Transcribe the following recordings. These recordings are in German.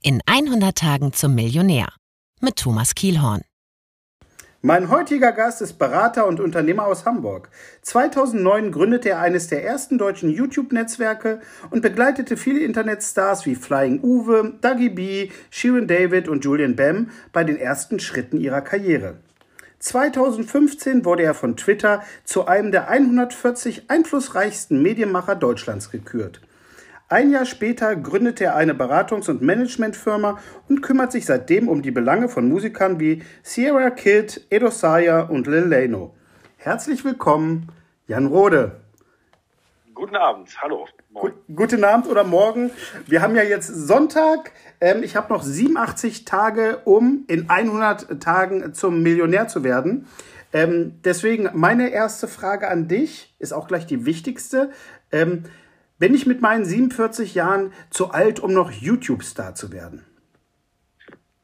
In 100 Tagen zum Millionär mit Thomas Kielhorn. Mein heutiger Gast ist Berater und Unternehmer aus Hamburg. 2009 gründete er eines der ersten deutschen YouTube-Netzwerke und begleitete viele Internetstars wie Flying Uwe, Dougie B, Sharon David und Julian Bam bei den ersten Schritten ihrer Karriere. 2015 wurde er von Twitter zu einem der 140 einflussreichsten Medienmacher Deutschlands gekürt. Ein Jahr später gründete er eine Beratungs- und Managementfirma und kümmert sich seitdem um die Belange von Musikern wie Sierra Kid, Edo Saya und Lil Leno. Herzlich willkommen, Jan Rode. Guten Abend, hallo. Gut, guten Abend oder morgen. Wir haben ja jetzt Sonntag. Ähm, ich habe noch 87 Tage, um in 100 Tagen zum Millionär zu werden. Ähm, deswegen meine erste Frage an dich ist auch gleich die wichtigste. Bin ich mit meinen 47 Jahren zu alt, um noch YouTube-Star zu werden?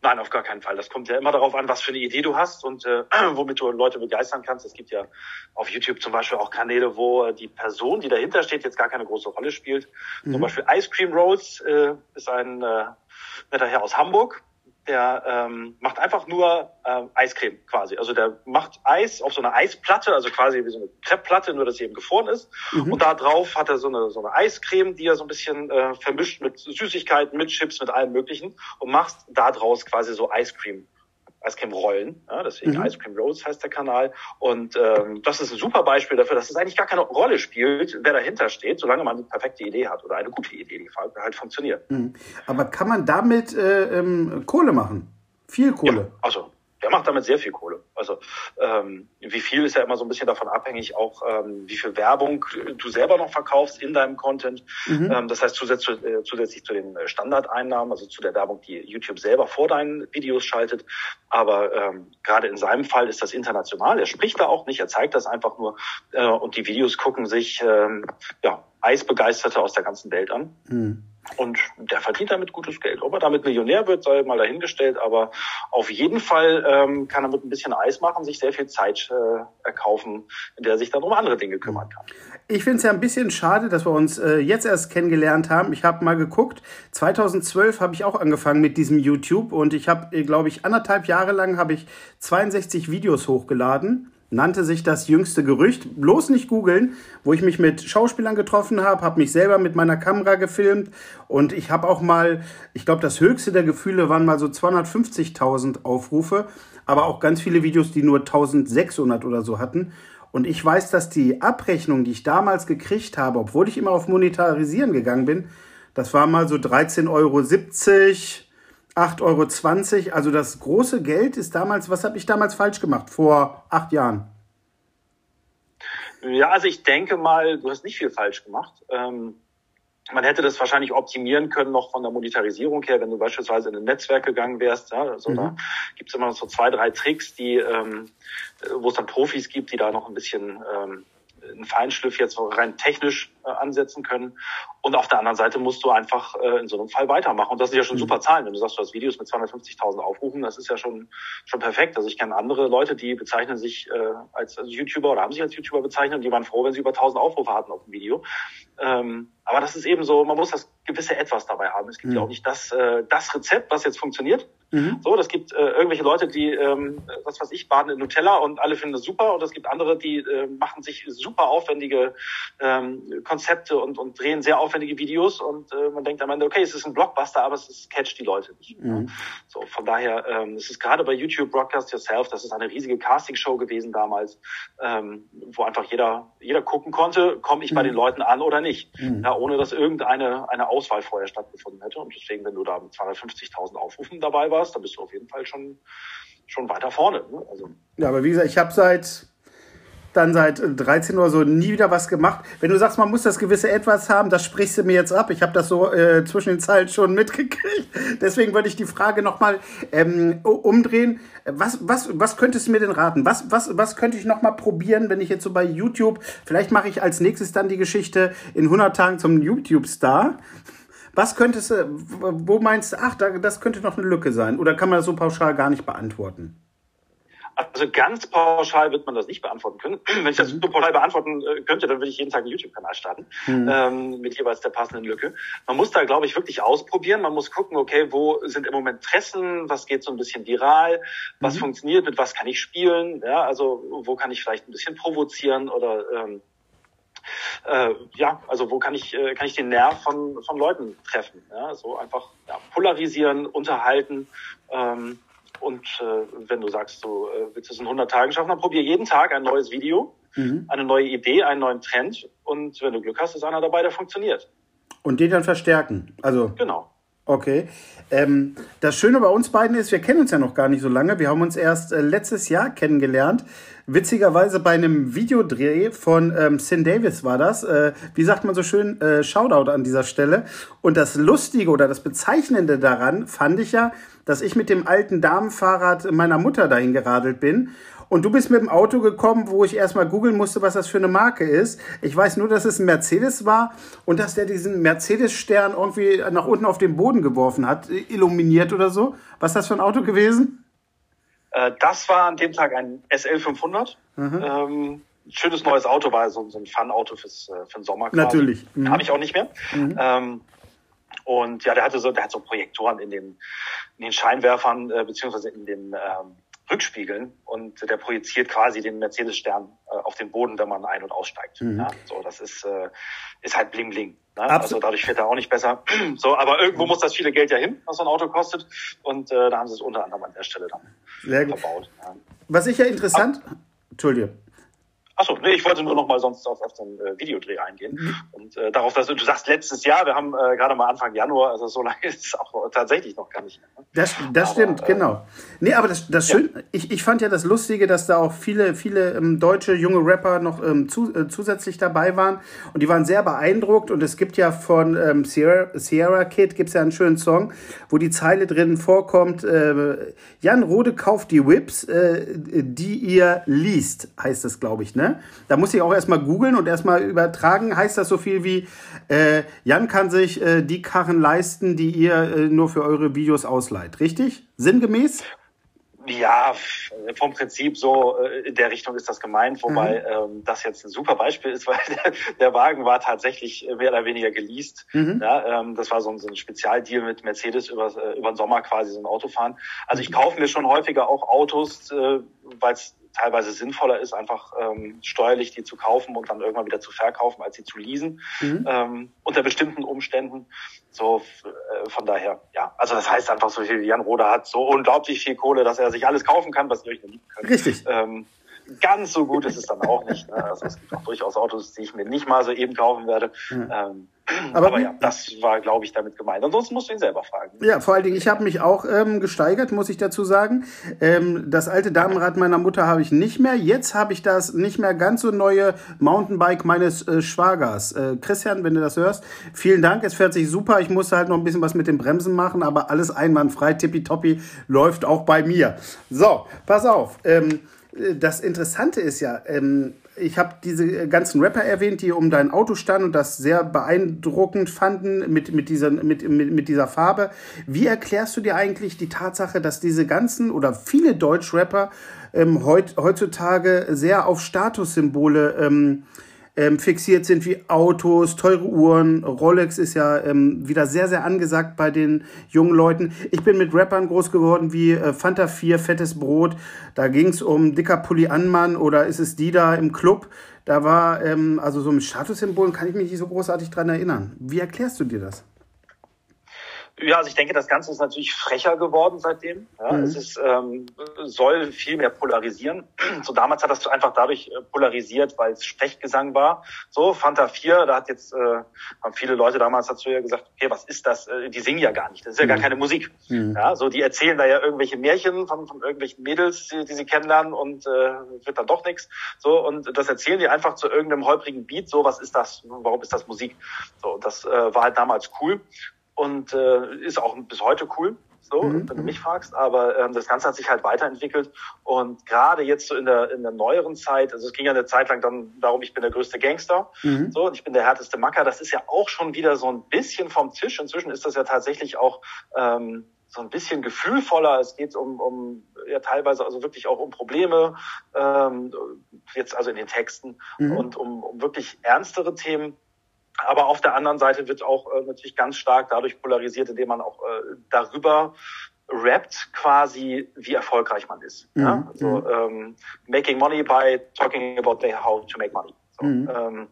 Nein, auf gar keinen Fall. Das kommt ja immer darauf an, was für eine Idee du hast und äh, womit du Leute begeistern kannst. Es gibt ja auf YouTube zum Beispiel auch Kanäle, wo die Person, die dahinter steht, jetzt gar keine große Rolle spielt. Mhm. Zum Beispiel Ice Cream Rolls äh, ist ein äh, netter Herr aus Hamburg, der ähm, macht einfach nur äh, Eiscreme quasi. Also der macht Eis auf so einer Eisplatte, also quasi wie so eine Kreppplatte, nur dass sie eben gefroren ist. Mhm. Und da drauf hat er so eine, so eine Eiscreme, die er so ein bisschen äh, vermischt mit Süßigkeiten, mit Chips, mit allem Möglichen und macht da draus quasi so Eiscreme Eiscreme-Rollen. Ja, deswegen mhm. Ice Cream Rolls heißt der Kanal. Und ähm, das ist ein super Beispiel dafür, dass es eigentlich gar keine Rolle spielt, wer dahinter steht, solange man die perfekte Idee hat oder eine gute Idee, die halt funktioniert. Mhm. Aber kann man damit äh, ähm, Kohle machen? Viel Kohle? Ja, also der macht damit sehr viel Kohle. Also ähm, wie viel ist ja immer so ein bisschen davon abhängig, auch ähm, wie viel Werbung du selber noch verkaufst in deinem Content. Mhm. Ähm, das heißt zusätzlich, äh, zusätzlich zu den Standardeinnahmen, also zu der Werbung, die YouTube selber vor deinen Videos schaltet. Aber ähm, gerade in seinem Fall ist das international. Er spricht da auch nicht, er zeigt das einfach nur äh, und die Videos gucken sich ähm, ja, Eisbegeisterte aus der ganzen Welt an. Mhm. Und der verdient damit gutes Geld. Ob er damit Millionär wird, sei mal dahingestellt. Aber auf jeden Fall ähm, kann er mit ein bisschen Eis machen, sich sehr viel Zeit äh, erkaufen, in der er sich dann um andere Dinge kümmern kann. Ich finde es ja ein bisschen schade, dass wir uns äh, jetzt erst kennengelernt haben. Ich habe mal geguckt, 2012 habe ich auch angefangen mit diesem YouTube und ich habe, äh, glaube ich, anderthalb Jahre lang habe ich 62 Videos hochgeladen nannte sich das jüngste Gerücht. Bloß nicht googeln, wo ich mich mit Schauspielern getroffen habe, habe mich selber mit meiner Kamera gefilmt und ich habe auch mal, ich glaube, das höchste der Gefühle waren mal so 250.000 Aufrufe, aber auch ganz viele Videos, die nur 1600 oder so hatten. Und ich weiß, dass die Abrechnung, die ich damals gekriegt habe, obwohl ich immer auf Monetarisieren gegangen bin, das war mal so 13,70 Euro, 8,20 Euro. Also das große Geld ist damals, was habe ich damals falsch gemacht vor acht Jahren? Ja, also ich denke mal, du hast nicht viel falsch gemacht. Ähm, man hätte das wahrscheinlich optimieren können noch von der Monetarisierung her, wenn du beispielsweise in ein Netzwerk gegangen wärst. Ja, also mhm. da gibt es immer noch so zwei, drei Tricks, die, ähm, wo es dann Profis gibt, die da noch ein bisschen ähm, einen Feinschliff jetzt rein technisch äh, ansetzen können. Und auf der anderen Seite musst du einfach äh, in so einem Fall weitermachen. Und das sind ja schon mhm. super Zahlen. Wenn du sagst, du hast Videos mit 250.000 Aufrufen, das ist ja schon, schon perfekt. Also ich kenne andere Leute, die bezeichnen sich äh, als, als YouTuber oder haben sich als YouTuber bezeichnet und die waren froh, wenn sie über 1000 Aufrufe hatten auf dem Video. Ähm, aber das ist eben so, man muss das gewisse Etwas dabei haben. Es gibt mhm. ja auch nicht das, äh, das Rezept, was jetzt funktioniert. Mhm. So, das gibt äh, irgendwelche Leute, die, ähm, was weiß ich, baden in Nutella und alle finden das super. Und es gibt andere, die äh, machen sich super aufwendige ähm, Konzepte und, und drehen sehr aufwendige Videos. Und äh, man denkt am Ende, okay, es ist ein Blockbuster, aber es ist, catcht die Leute nicht. Mhm. So, von daher, ähm, es ist gerade bei YouTube Broadcast Yourself, das ist eine riesige Castingshow gewesen damals, ähm, wo einfach jeder, jeder gucken konnte, komme ich bei mhm. den Leuten an oder nicht. Mhm. Ohne dass irgendeine eine Auswahl vorher stattgefunden hätte. Und deswegen, wenn du da mit 250.000 Aufrufen dabei warst, dann bist du auf jeden Fall schon, schon weiter vorne. Ne? Also. Ja, aber wie gesagt, ich habe seit dann seit 13 oder so nie wieder was gemacht. Wenn du sagst, man muss das gewisse Etwas haben, das sprichst du mir jetzt ab. Ich habe das so äh, zwischen den Zeilen schon mitgekriegt. Deswegen würde ich die Frage nochmal ähm, umdrehen. Was, was, was könntest du mir denn raten? Was, was, was könnte ich nochmal probieren, wenn ich jetzt so bei YouTube, vielleicht mache ich als nächstes dann die Geschichte in 100 Tagen zum YouTube-Star. Was könntest du, wo meinst du, ach, das könnte noch eine Lücke sein? Oder kann man das so pauschal gar nicht beantworten? Also ganz pauschal wird man das nicht beantworten können. Wenn ich das mhm. so pauschal beantworten äh, könnte, dann würde ich jeden Tag einen YouTube-Kanal starten mhm. ähm, mit jeweils der passenden Lücke. Man muss da, glaube ich, wirklich ausprobieren. Man muss gucken, okay, wo sind im Moment Tressen, was geht so ein bisschen viral, was mhm. funktioniert, mit was kann ich spielen, ja, also wo kann ich vielleicht ein bisschen provozieren oder ähm, äh, ja, also wo kann ich, äh, kann ich den Nerv von, von Leuten treffen? Ja? So einfach ja, polarisieren, unterhalten. Ähm, und äh, wenn du sagst, du äh, willst es in 100 Tagen schaffen, dann probier jeden Tag ein neues Video, mhm. eine neue Idee, einen neuen Trend. Und wenn du Glück hast, ist einer dabei, der funktioniert. Und den dann verstärken. Also genau. Okay. Ähm, das Schöne bei uns beiden ist, wir kennen uns ja noch gar nicht so lange. Wir haben uns erst äh, letztes Jahr kennengelernt. Witzigerweise bei einem Videodreh von ähm, Sin Davis war das. Äh, wie sagt man so schön? Äh, Shoutout an dieser Stelle. Und das Lustige oder das Bezeichnende daran fand ich ja, dass ich mit dem alten Damenfahrrad meiner Mutter dahin geradelt bin und du bist mit dem Auto gekommen, wo ich erstmal googeln musste, was das für eine Marke ist. Ich weiß nur, dass es ein Mercedes war und dass der diesen Mercedes-Stern irgendwie nach unten auf den Boden geworfen hat, illuminiert oder so. Was ist das für ein Auto gewesen? Äh, das war an dem Tag ein SL 500. Mhm. Ähm, schönes neues Auto, war so, so ein Fun-Auto fürs, äh, für den Sommer. Quasi. Natürlich. Mhm. Habe ich auch nicht mehr. Mhm. Ähm, und ja, der hatte so, der hat so Projektoren in den, in den Scheinwerfern, äh, beziehungsweise in den ähm, Rückspiegeln und der projiziert quasi den Mercedes-Stern äh, auf den Boden, wenn man ein- und aussteigt. Mhm. Ja, so, das ist, äh, ist halt bling bling. Ne? Also dadurch fährt er auch nicht besser. so, aber irgendwo muss das viele Geld ja hin, was so ein Auto kostet. Und äh, da haben sie es unter anderem an der Stelle dann Sehr verbaut. Ja. Was ich ja interessant, aber, Entschuldige. Achso, nee, ich wollte nur noch mal sonst auf, auf den äh, Videodreh eingehen. Mhm. Und äh, darauf, dass du, du sagst letztes Jahr, wir haben äh, gerade mal Anfang Januar, also so lange ist es auch tatsächlich noch gar nicht. Ne? Das, das aber, stimmt, äh, genau. Nee, aber das, das ja. schön, ich, ich fand ja das Lustige, dass da auch viele, viele ähm, deutsche junge Rapper noch ähm, zu, äh, zusätzlich dabei waren. Und die waren sehr beeindruckt. Und es gibt ja von ähm, Sierra, Sierra Kid gibt's ja einen schönen Song, wo die Zeile drin vorkommt, äh, Jan Rode kauft die Whips, äh, die ihr liest, heißt es, glaube ich, ne? Ne? Da muss ich auch erstmal googeln und erstmal übertragen. Heißt das so viel wie, äh, Jan kann sich äh, die Karren leisten, die ihr äh, nur für eure Videos ausleiht. Richtig? Sinngemäß? Ja, vom Prinzip so äh, in der Richtung ist das gemeint, wobei mhm. ähm, das jetzt ein super Beispiel ist, weil der, der Wagen war tatsächlich mehr oder weniger geleast. Mhm. Ja, ähm, das war so ein, so ein Spezialdeal mit Mercedes über, äh, über den Sommer quasi so ein Auto fahren. Also ich kaufe mir schon häufiger auch Autos, äh, weil es teilweise sinnvoller ist, einfach ähm, steuerlich die zu kaufen und dann irgendwann wieder zu verkaufen, als sie zu leasen, mhm. ähm, unter bestimmten Umständen. So äh, von daher, ja. Also das heißt einfach so viel, Jan Roder hat so unglaublich viel Kohle, dass er sich alles kaufen kann, was lieben könnt. Richtig. Ähm, ganz so gut ist es dann auch nicht. Ne? Also es gibt auch durchaus Autos, die ich mir nicht mal so eben kaufen werde. Ja. Ähm, aber, aber ja, das war, glaube ich, damit gemeint. Ansonsten musst du ihn selber fragen. Ja, vor allen Dingen, ich habe mich auch ähm, gesteigert, muss ich dazu sagen. Ähm, das alte Damenrad meiner Mutter habe ich nicht mehr. Jetzt habe ich das nicht mehr ganz so neue Mountainbike meines äh, Schwagers. Äh, Christian, wenn du das hörst, vielen Dank. Es fährt sich super. Ich musste halt noch ein bisschen was mit den Bremsen machen, aber alles einwandfrei, tippitoppi, läuft auch bei mir. So, pass auf. Ähm, das Interessante ist ja, ähm, ich habe diese ganzen Rapper erwähnt, die um dein Auto standen und das sehr beeindruckend fanden mit, mit, dieser, mit, mit, mit dieser Farbe. Wie erklärst du dir eigentlich die Tatsache, dass diese ganzen oder viele Deutschrapper ähm, heut, heutzutage sehr auf Statussymbole ähm, ähm, fixiert sind wie Autos, teure Uhren. Rolex ist ja ähm, wieder sehr, sehr angesagt bei den jungen Leuten. Ich bin mit Rappern groß geworden wie äh, Fanta 4, Fettes Brot. Da ging es um dicker Pulli Anmann oder ist es die da im Club. Da war, ähm, also so mit Statussymbolen kann ich mich nicht so großartig dran erinnern. Wie erklärst du dir das? Ja, also ich denke, das Ganze ist natürlich frecher geworden seitdem. Ja, mhm. Es ist, ähm, soll viel mehr polarisieren. So damals hat das einfach dadurch äh, polarisiert, weil es Sprechgesang war. So Fanta 4, da hat jetzt äh, haben viele Leute damals dazu ja gesagt, okay, was ist das? Äh, die singen ja gar nicht. Das ist ja mhm. gar keine Musik. Mhm. Ja, so die erzählen da ja irgendwelche Märchen von, von irgendwelchen Mädels, die, die sie kennenlernen und äh, wird dann doch nichts. So und das erzählen die einfach zu irgendeinem holprigen Beat. So was ist das? Warum ist das Musik? So das äh, war halt damals cool und äh, ist auch bis heute cool, so, mhm. wenn du mich fragst. Aber ähm, das Ganze hat sich halt weiterentwickelt und gerade jetzt so in der in der neueren Zeit, also es ging ja eine Zeit lang dann darum, ich bin der größte Gangster, mhm. so und ich bin der härteste Macker. Das ist ja auch schon wieder so ein bisschen vom Tisch. Inzwischen ist das ja tatsächlich auch ähm, so ein bisschen gefühlvoller. Es geht um, um ja teilweise also wirklich auch um Probleme, ähm, jetzt also in den Texten mhm. und um, um wirklich ernstere Themen. Aber auf der anderen Seite wird auch äh, natürlich ganz stark dadurch polarisiert, indem man auch äh, darüber rappt quasi, wie erfolgreich man ist. Mhm. Ja? Also mhm. ähm, making money by talking about how to make money. So, mhm. ähm,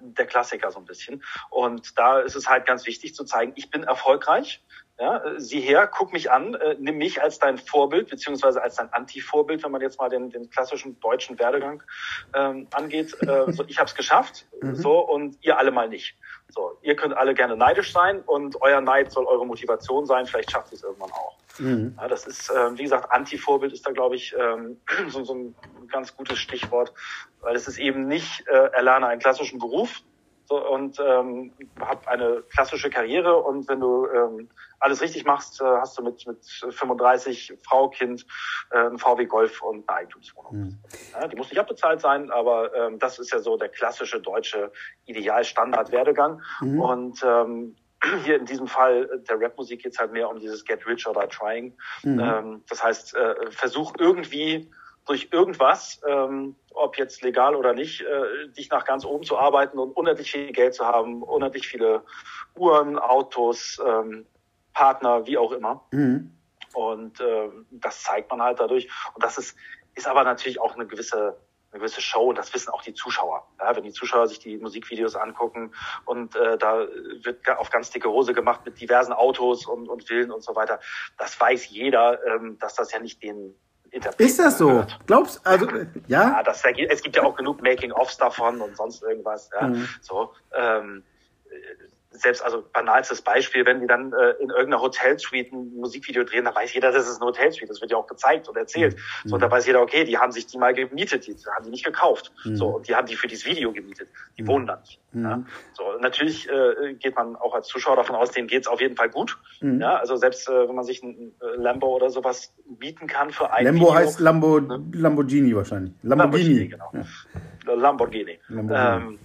der Klassiker so ein bisschen. Und da ist es halt ganz wichtig zu zeigen, ich bin erfolgreich. Ja, sieh her, guck mich an, äh, nimm mich als dein Vorbild, beziehungsweise als dein Anti-Vorbild, wenn man jetzt mal den, den klassischen deutschen Werdegang ähm, angeht. Äh, so, ich habe es geschafft, mhm. so und ihr alle mal nicht. So, ihr könnt alle gerne neidisch sein und euer Neid soll eure Motivation sein. Vielleicht schafft ihr es irgendwann auch. Mhm. Ja, das ist, äh, wie gesagt, Anti-Vorbild ist da, glaube ich, ähm, so, so ein ganz gutes Stichwort, weil es ist eben nicht, äh, erlerne einen klassischen Beruf, so, und ähm, habe eine klassische Karriere und wenn du ähm, alles richtig machst, äh, hast du mit, mit 35 Frau, Kind, äh, ein VW Golf und eine Eigentumswohnung. Mhm. Ja, die muss nicht abbezahlt sein, aber ähm, das ist ja so der klassische deutsche Idealstandard-Werdegang. Mhm. Und ähm, hier in diesem Fall der Rapmusik geht es halt mehr um dieses Get Rich or Die Trying. Mhm. Ähm, das heißt, äh, versuch irgendwie durch irgendwas, ähm, ob jetzt legal oder nicht, äh, dich nach ganz oben zu arbeiten und unendlich viel Geld zu haben, unendlich viele Uhren, Autos, ähm, Partner, wie auch immer. Mhm. Und äh, das zeigt man halt dadurch. Und das ist, ist aber natürlich auch eine gewisse eine gewisse Show und das wissen auch die Zuschauer. Ja, wenn die Zuschauer sich die Musikvideos angucken und äh, da wird auf ganz dicke Hose gemacht mit diversen Autos und, und Villen und so weiter, das weiß jeder, ähm, dass das ja nicht den ist das so? Gehört. Glaubst also ja? Ja, das, es gibt ja auch genug Making-ofs davon und sonst irgendwas. Ja, mhm. so. Ähm, selbst also banalstes Beispiel, wenn die dann äh, in irgendeiner Hotelsuite ein Musikvideo drehen, dann weiß jeder, das ist eine Hotelsuite. Das wird ja auch gezeigt und erzählt. Mhm. So, und da weiß jeder, okay, die haben sich die mal gemietet, die haben die nicht gekauft. Mhm. So, und die haben die für dieses Video gemietet. Die mhm. wohnen da nicht. Mhm. Ja. So, natürlich äh, geht man auch als Zuschauer davon aus, denen geht's auf jeden Fall gut. Mhm. Ja, also selbst äh, wenn man sich ein äh, Lambo oder sowas mieten kann für ein Lambo Video, heißt Lambo, ne? Lamborghini wahrscheinlich. Lamborghini, Lamborghini genau. Ja. Lamborghini. Lamborghini. Ähm,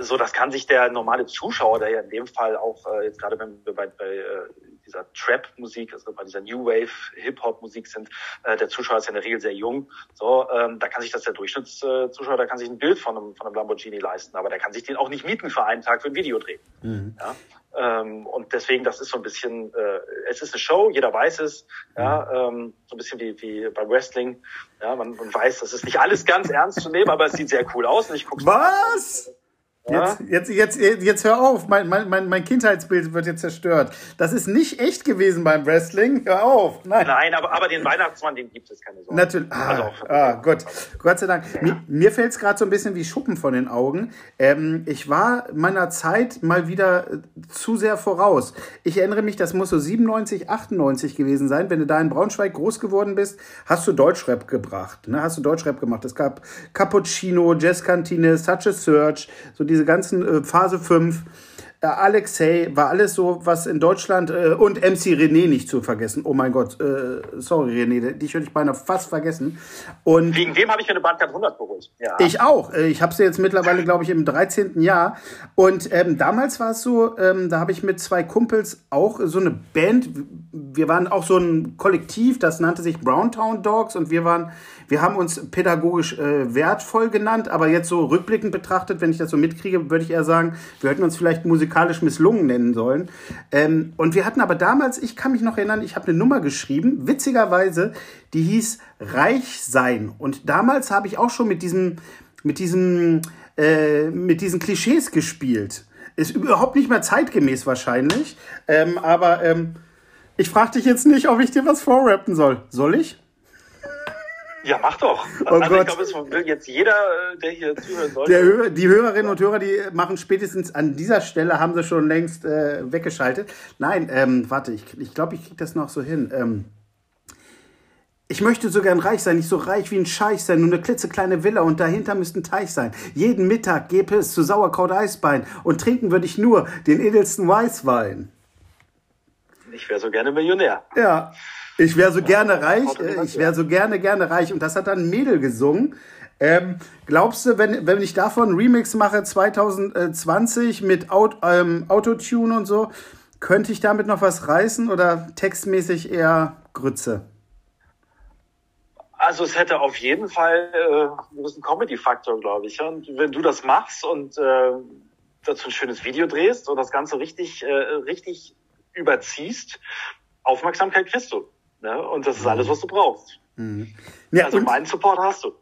so, das kann sich der normale Zuschauer, der ja in dem Fall auch äh, jetzt gerade wenn wir bei, bei äh, dieser Trap-Musik, also bei dieser New Wave Hip-Hop-Musik sind, äh, der Zuschauer ist ja in der Regel sehr jung. So, ähm, da kann sich das der Durchschnittszuschauer, der kann sich ein Bild von einem, von einem Lamborghini leisten, aber der kann sich den auch nicht mieten für einen Tag für ein Video drehen. Mhm. Ja? Ähm, und deswegen, das ist so ein bisschen, äh, es ist eine Show, jeder weiß es, ja, ähm, so ein bisschen wie, wie beim Wrestling. Ja, man, man weiß, das ist nicht alles ganz ernst zu nehmen, aber es sieht sehr cool aus und ich gucke Was? Mal. Jetzt, jetzt, jetzt, jetzt hör auf, mein, mein, mein Kindheitsbild wird jetzt zerstört. Das ist nicht echt gewesen beim Wrestling. Hör auf. Nein, Nein aber, aber den Weihnachtsmann, den gibt es, keine Sorge. Natürlich. Ah, also ah, Gott. Gott sei Dank. Ja. Mir, mir fällt es gerade so ein bisschen wie Schuppen von den Augen. Ähm, ich war meiner Zeit mal wieder äh, zu sehr voraus. Ich erinnere mich, das muss so 97, 98 gewesen sein. Wenn du da in Braunschweig groß geworden bist, hast du Deutschrap gebracht. Ne? Hast du Deutschrap gemacht. Es gab Cappuccino, Jazzkantine, Such a Search, so die diese ganzen äh, Phase 5 äh, Alexei war alles so, was in Deutschland äh, und MC René nicht zu vergessen. Oh mein Gott, äh, sorry René, dich würde ich beinahe fast vergessen. Und Wegen dem habe ich eine Bahncard 100 geholt. Ja. Ich auch. Äh, ich habe sie jetzt mittlerweile, glaube ich, im 13. Jahr. Und ähm, damals war es so, ähm, da habe ich mit zwei Kumpels auch so eine Band. Wir waren auch so ein Kollektiv, das nannte sich Browntown Dogs und wir waren, wir haben uns pädagogisch äh, wertvoll genannt, aber jetzt so rückblickend betrachtet, wenn ich das so mitkriege, würde ich eher sagen, wir hätten uns vielleicht musikalisch misslungen nennen sollen. Ähm, und wir hatten aber damals, ich kann mich noch erinnern, ich habe eine Nummer geschrieben, witzigerweise, die hieß Reich sein. Und damals habe ich auch schon mit diesem, mit diesem, äh, mit diesen Klischees gespielt. Ist überhaupt nicht mehr zeitgemäß wahrscheinlich. Ähm, aber ähm, ich frage dich jetzt nicht, ob ich dir was vorrappen soll. Soll ich? Ja, mach doch. Oh also Gott. ich glaube, es will jetzt jeder, äh, der hier zuhören sollte. Der, die Hörerinnen und Hörer, die machen spätestens an dieser Stelle, haben sie schon längst äh, weggeschaltet. Nein, ähm, warte, ich glaube, ich, glaub, ich kriege das noch so hin. Ähm, ich möchte so gern reich sein, nicht so reich wie ein Scheich sein, nur eine klitzekleine Villa und dahinter müsste ein Teich sein. Jeden Mittag gäbe es zu Sauerkraut Eisbein und trinken würde ich nur den edelsten Weißwein. Ich wäre so gerne Millionär. Ja. Ich wäre so gerne reich, ich wäre so gerne, gerne reich. Und das hat dann ein Mädel gesungen. Ähm, glaubst du, wenn, wenn ich davon einen Remix mache 2020 mit Aut, ähm, Autotune und so, könnte ich damit noch was reißen oder textmäßig eher Grütze? Also es hätte auf jeden Fall äh, einen gewissen Comedy-Faktor, glaube ich. Und wenn du das machst und äh, dazu ein schönes Video drehst und das Ganze richtig, äh, richtig überziehst, Aufmerksamkeit kriegst du. Ne? Und das ist alles, was du brauchst. Mhm. Ja, also meinen Support hast du.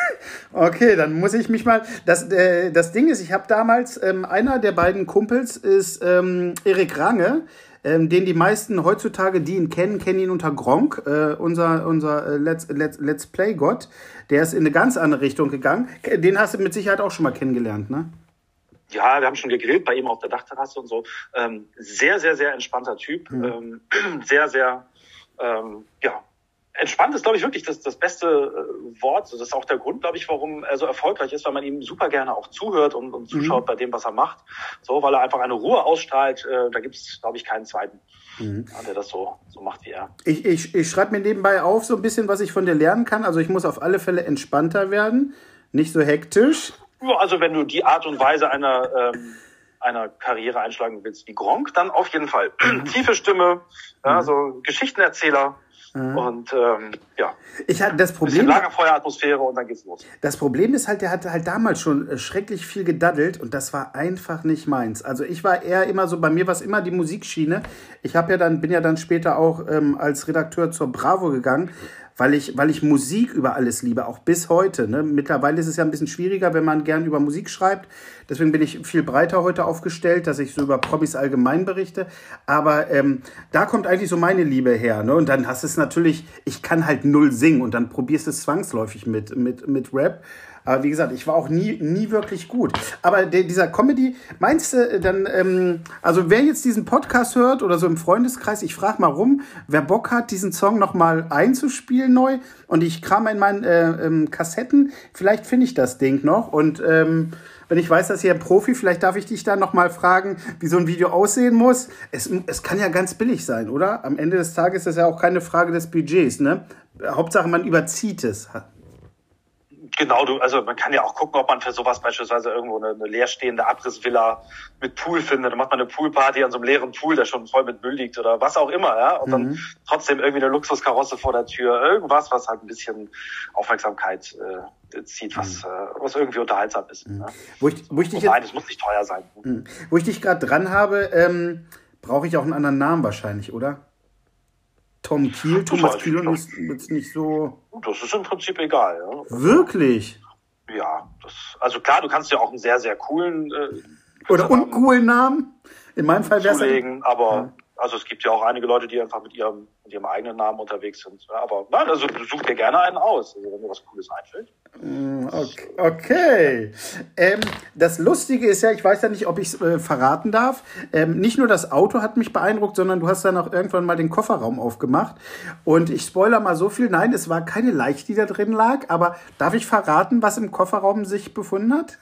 okay, dann muss ich mich mal. Das, äh, das Ding ist, ich habe damals, ähm, einer der beiden Kumpels ist ähm, Erik Range, ähm, den die meisten heutzutage, die ihn kennen, kennen ihn unter Gronk, äh, unser, unser äh, Let's, Let's, Let's Play-Gott. Der ist in eine ganz andere Richtung gegangen. Den hast du mit Sicherheit auch schon mal kennengelernt, ne? Ja, wir haben schon gegrillt bei ihm auf der Dachterrasse und so. Ähm, sehr, sehr, sehr entspannter Typ. Mhm. Ähm, sehr, sehr, ähm, ja, entspannt ist, glaube ich, wirklich das, das beste äh, Wort. Das ist auch der Grund, glaube ich, warum er so erfolgreich ist, weil man ihm super gerne auch zuhört und, und zuschaut mhm. bei dem, was er macht. So, weil er einfach eine Ruhe ausstrahlt. Äh, da gibt es, glaube ich, keinen zweiten, mhm. der das so, so macht wie er. Ich, ich, ich schreibe mir nebenbei auf so ein bisschen, was ich von dir lernen kann. Also ich muss auf alle Fälle entspannter werden, nicht so hektisch. Ja, also wenn du die Art und Weise einer ähm, einer Karriere einschlagen willst wie Gronk, dann auf jeden Fall. Tiefe Stimme, ja, mhm. so Geschichtenerzähler, Mhm. Und ähm, ja, ich hatte das Problem. Lagerfeueratmosphäre und dann geht's los. Das Problem ist halt, der hatte halt damals schon äh, schrecklich viel gedaddelt und das war einfach nicht meins. Also ich war eher immer so, bei mir war es immer die Musikschiene. Ich habe ja dann, bin ja dann später auch ähm, als Redakteur zur Bravo gegangen weil ich, weil ich Musik über alles liebe, auch bis heute. Ne? Mittlerweile ist es ja ein bisschen schwieriger, wenn man gern über Musik schreibt. Deswegen bin ich viel breiter heute aufgestellt, dass ich so über Promis allgemein berichte. Aber ähm, da kommt eigentlich so meine Liebe her. Ne? Und dann hast du es natürlich, ich kann halt null singen und dann probierst du es zwangsläufig mit, mit, mit Rap. Aber wie gesagt, ich war auch nie, nie wirklich gut. Aber der, dieser Comedy, meinst du äh, dann, ähm, also wer jetzt diesen Podcast hört oder so im Freundeskreis, ich frage mal rum, wer Bock hat, diesen Song nochmal einzuspielen neu und ich kram in meinen äh, ähm, Kassetten, vielleicht finde ich das Ding noch und ähm, wenn ich weiß, dass hier ein Profi, vielleicht darf ich dich dann nochmal fragen, wie so ein Video aussehen muss. Es, es kann ja ganz billig sein, oder? Am Ende des Tages ist das ja auch keine Frage des Budgets, ne? Hauptsache, man überzieht es. Genau, du, also man kann ja auch gucken, ob man für sowas beispielsweise irgendwo eine, eine leerstehende Abrissvilla mit Pool findet. Dann macht man eine Poolparty an so einem leeren Pool, der schon voll mit Müll liegt oder was auch immer, ja. Und mhm. dann trotzdem irgendwie eine Luxuskarosse vor der Tür. Irgendwas, was halt ein bisschen Aufmerksamkeit äh, zieht, was, mhm. äh, was irgendwie unterhaltsam ist. Mhm. Ja? Wo ich, wo ich dich Nein, es muss nicht teuer sein. Mhm. Wo ich dich gerade dran habe, ähm, brauche ich auch einen anderen Namen wahrscheinlich, oder? Tom Kiel, Thomas Kiel und ist jetzt nicht so. Das ist im Prinzip egal, ja. Wirklich? Ja, das, also klar, du kannst ja auch einen sehr, sehr coolen äh, oder uncoolen Namen. In meinem Fall wäre es. Aber ja. Also es gibt ja auch einige Leute, die einfach mit ihrem mit ihrem eigenen Namen unterwegs sind. Aber nein, also such dir gerne einen aus, also wenn dir was Cooles einfällt. Mm, okay. okay. Ähm, das Lustige ist ja, ich weiß ja nicht, ob ich es äh, verraten darf. Ähm, nicht nur das Auto hat mich beeindruckt, sondern du hast dann auch irgendwann mal den Kofferraum aufgemacht. Und ich spoiler mal so viel. Nein, es war keine Leiche, die da drin lag. Aber darf ich verraten, was im Kofferraum sich befunden hat?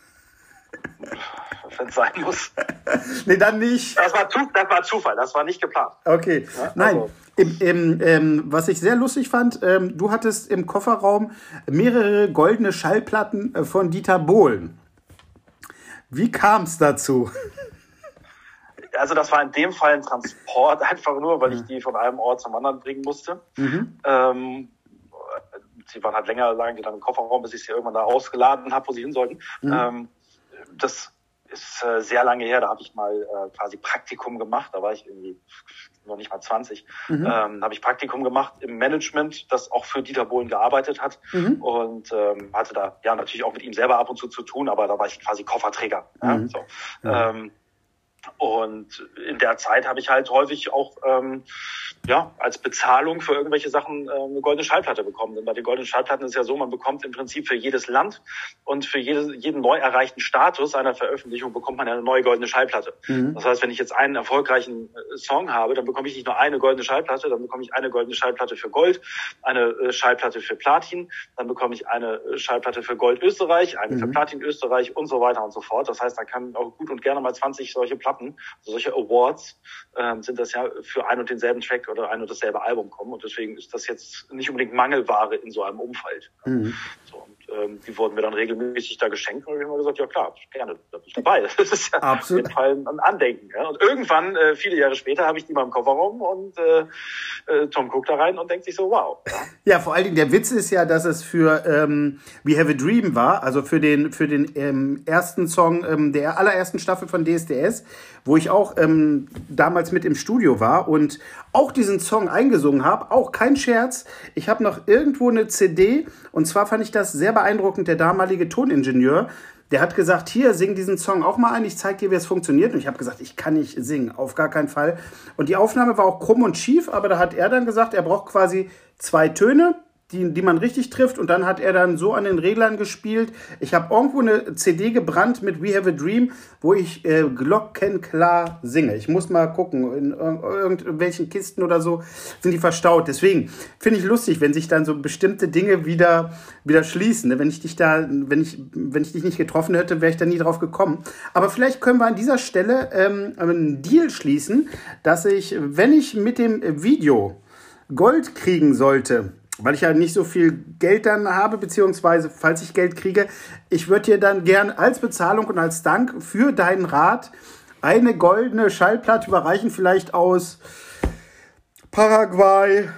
wenn es sein muss. nee, dann nicht. Das war, das war Zufall, das war nicht geplant. Okay, ja, nein. Also. Im, im, ähm, was ich sehr lustig fand, ähm, du hattest im Kofferraum mehrere goldene Schallplatten äh, von Dieter Bohlen. Wie kam es dazu? Also das war in dem Fall ein Transport, einfach nur, weil ich die von einem Ort zum anderen bringen musste. Mhm. Ähm, sie waren halt länger, lagen die dann im Kofferraum, bis ich sie irgendwann da ausgeladen habe, wo sie hin sollten. Mhm. Ähm, das ist äh, sehr lange her, da habe ich mal äh, quasi Praktikum gemacht, da war ich irgendwie noch nicht mal 20, mhm. ähm, habe ich Praktikum gemacht im Management, das auch für Dieter Bohlen gearbeitet hat mhm. und ähm, hatte da ja natürlich auch mit ihm selber ab und zu zu tun, aber da war ich quasi Kofferträger. Mhm. Ja, so. Ähm, und in der Zeit habe ich halt häufig auch ähm, ja, als Bezahlung für irgendwelche Sachen äh, eine goldene Schallplatte bekommen. Denn bei den goldenen Schallplatten ist ja so, man bekommt im Prinzip für jedes Land und für jede, jeden neu erreichten Status einer Veröffentlichung bekommt man eine neue goldene Schallplatte. Mhm. Das heißt, wenn ich jetzt einen erfolgreichen äh, Song habe, dann bekomme ich nicht nur eine goldene Schallplatte, dann bekomme ich eine goldene Schallplatte für Gold, eine äh, Schallplatte für Platin, dann bekomme ich eine äh, Schallplatte für Gold Österreich, eine mhm. für Platin Österreich und so weiter und so fort. Das heißt, da kann auch gut und gerne mal 20 solche Platten, also solche Awards, ähm, sind das ja für ein und denselben Track oder ein und dasselbe Album kommen. Und deswegen ist das jetzt nicht unbedingt Mangelware in so einem Umfeld. Mhm. So, ähm, die wurden mir dann regelmäßig da geschenkt und ich habe gesagt, ja klar, gerne, da bin ich dabei. Das ist ja Absolut. jeden Fall ein Andenken. Ja. Und irgendwann, äh, viele Jahre später, habe ich die mal im Kofferraum und äh, äh, Tom guckt da rein und denkt sich so, wow. Ja. ja, vor allen Dingen der Witz ist ja, dass es für ähm, We Have a Dream war, also für den, für den ähm, ersten Song ähm, der allerersten Staffel von DSDS, wo ich auch ähm, damals mit im Studio war und auch diesen Song eingesungen habe. Auch kein Scherz. Ich habe noch irgendwo eine CD und zwar fand ich das sehr beeindruckend. Der damalige Toningenieur, der hat gesagt, hier, sing diesen Song auch mal ein, ich zeig dir, wie es funktioniert. Und ich habe gesagt, ich kann nicht singen, auf gar keinen Fall. Und die Aufnahme war auch krumm und schief, aber da hat er dann gesagt, er braucht quasi zwei Töne die, die man richtig trifft. Und dann hat er dann so an den Reglern gespielt. Ich habe irgendwo eine CD gebrannt mit We Have a Dream, wo ich äh, glockenklar singe. Ich muss mal gucken, in irgendwelchen Kisten oder so sind die verstaut. Deswegen finde ich lustig, wenn sich dann so bestimmte Dinge wieder, wieder schließen. Ne? Wenn ich dich da, wenn ich, wenn ich dich nicht getroffen hätte, wäre ich da nie drauf gekommen. Aber vielleicht können wir an dieser Stelle ähm, einen Deal schließen, dass ich, wenn ich mit dem Video Gold kriegen sollte, weil ich ja nicht so viel Geld dann habe, beziehungsweise falls ich Geld kriege, ich würde dir dann gern als Bezahlung und als Dank für deinen Rat eine goldene Schallplatte überreichen, vielleicht aus Paraguay,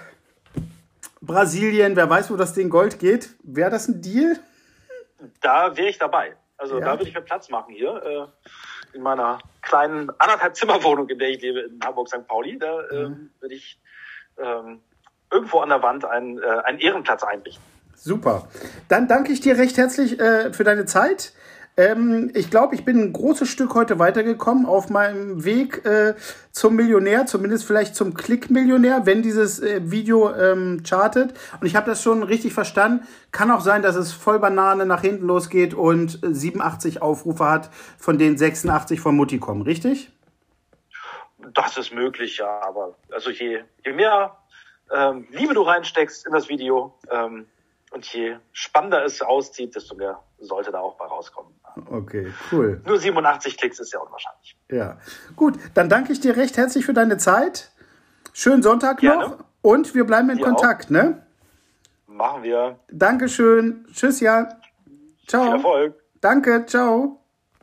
Brasilien, wer weiß, wo das Ding Gold geht. Wäre das ein Deal? Da wäre ich dabei. Also ja. da würde ich mir Platz machen hier äh, in meiner kleinen anderthalb Zimmerwohnung, in der ich lebe in Hamburg St. Pauli. Da äh, mhm. würde ich ähm, irgendwo an der Wand einen, äh, einen Ehrenplatz einrichten. Super. Dann danke ich dir recht herzlich äh, für deine Zeit. Ähm, ich glaube, ich bin ein großes Stück heute weitergekommen auf meinem Weg äh, zum Millionär, zumindest vielleicht zum Klick-Millionär, wenn dieses äh, Video ähm, chartet. Und ich habe das schon richtig verstanden. Kann auch sein, dass es voll Banane nach hinten losgeht und 87 Aufrufe hat, von denen 86 von Mutti kommen, richtig? Das ist möglich, ja. Aber also je, je mehr ähm, Liebe du reinsteckst in das Video ähm, und je spannender es auszieht, desto mehr sollte da auch bei rauskommen. Okay, cool. Nur 87 Klicks ist ja unwahrscheinlich. Ja, gut. Dann danke ich dir recht herzlich für deine Zeit. Schönen Sonntag Gerne. noch und wir bleiben in wir Kontakt, auch. ne? Machen wir. Dankeschön. Tschüss, ja. Ciao. Viel Erfolg. Danke, ciao.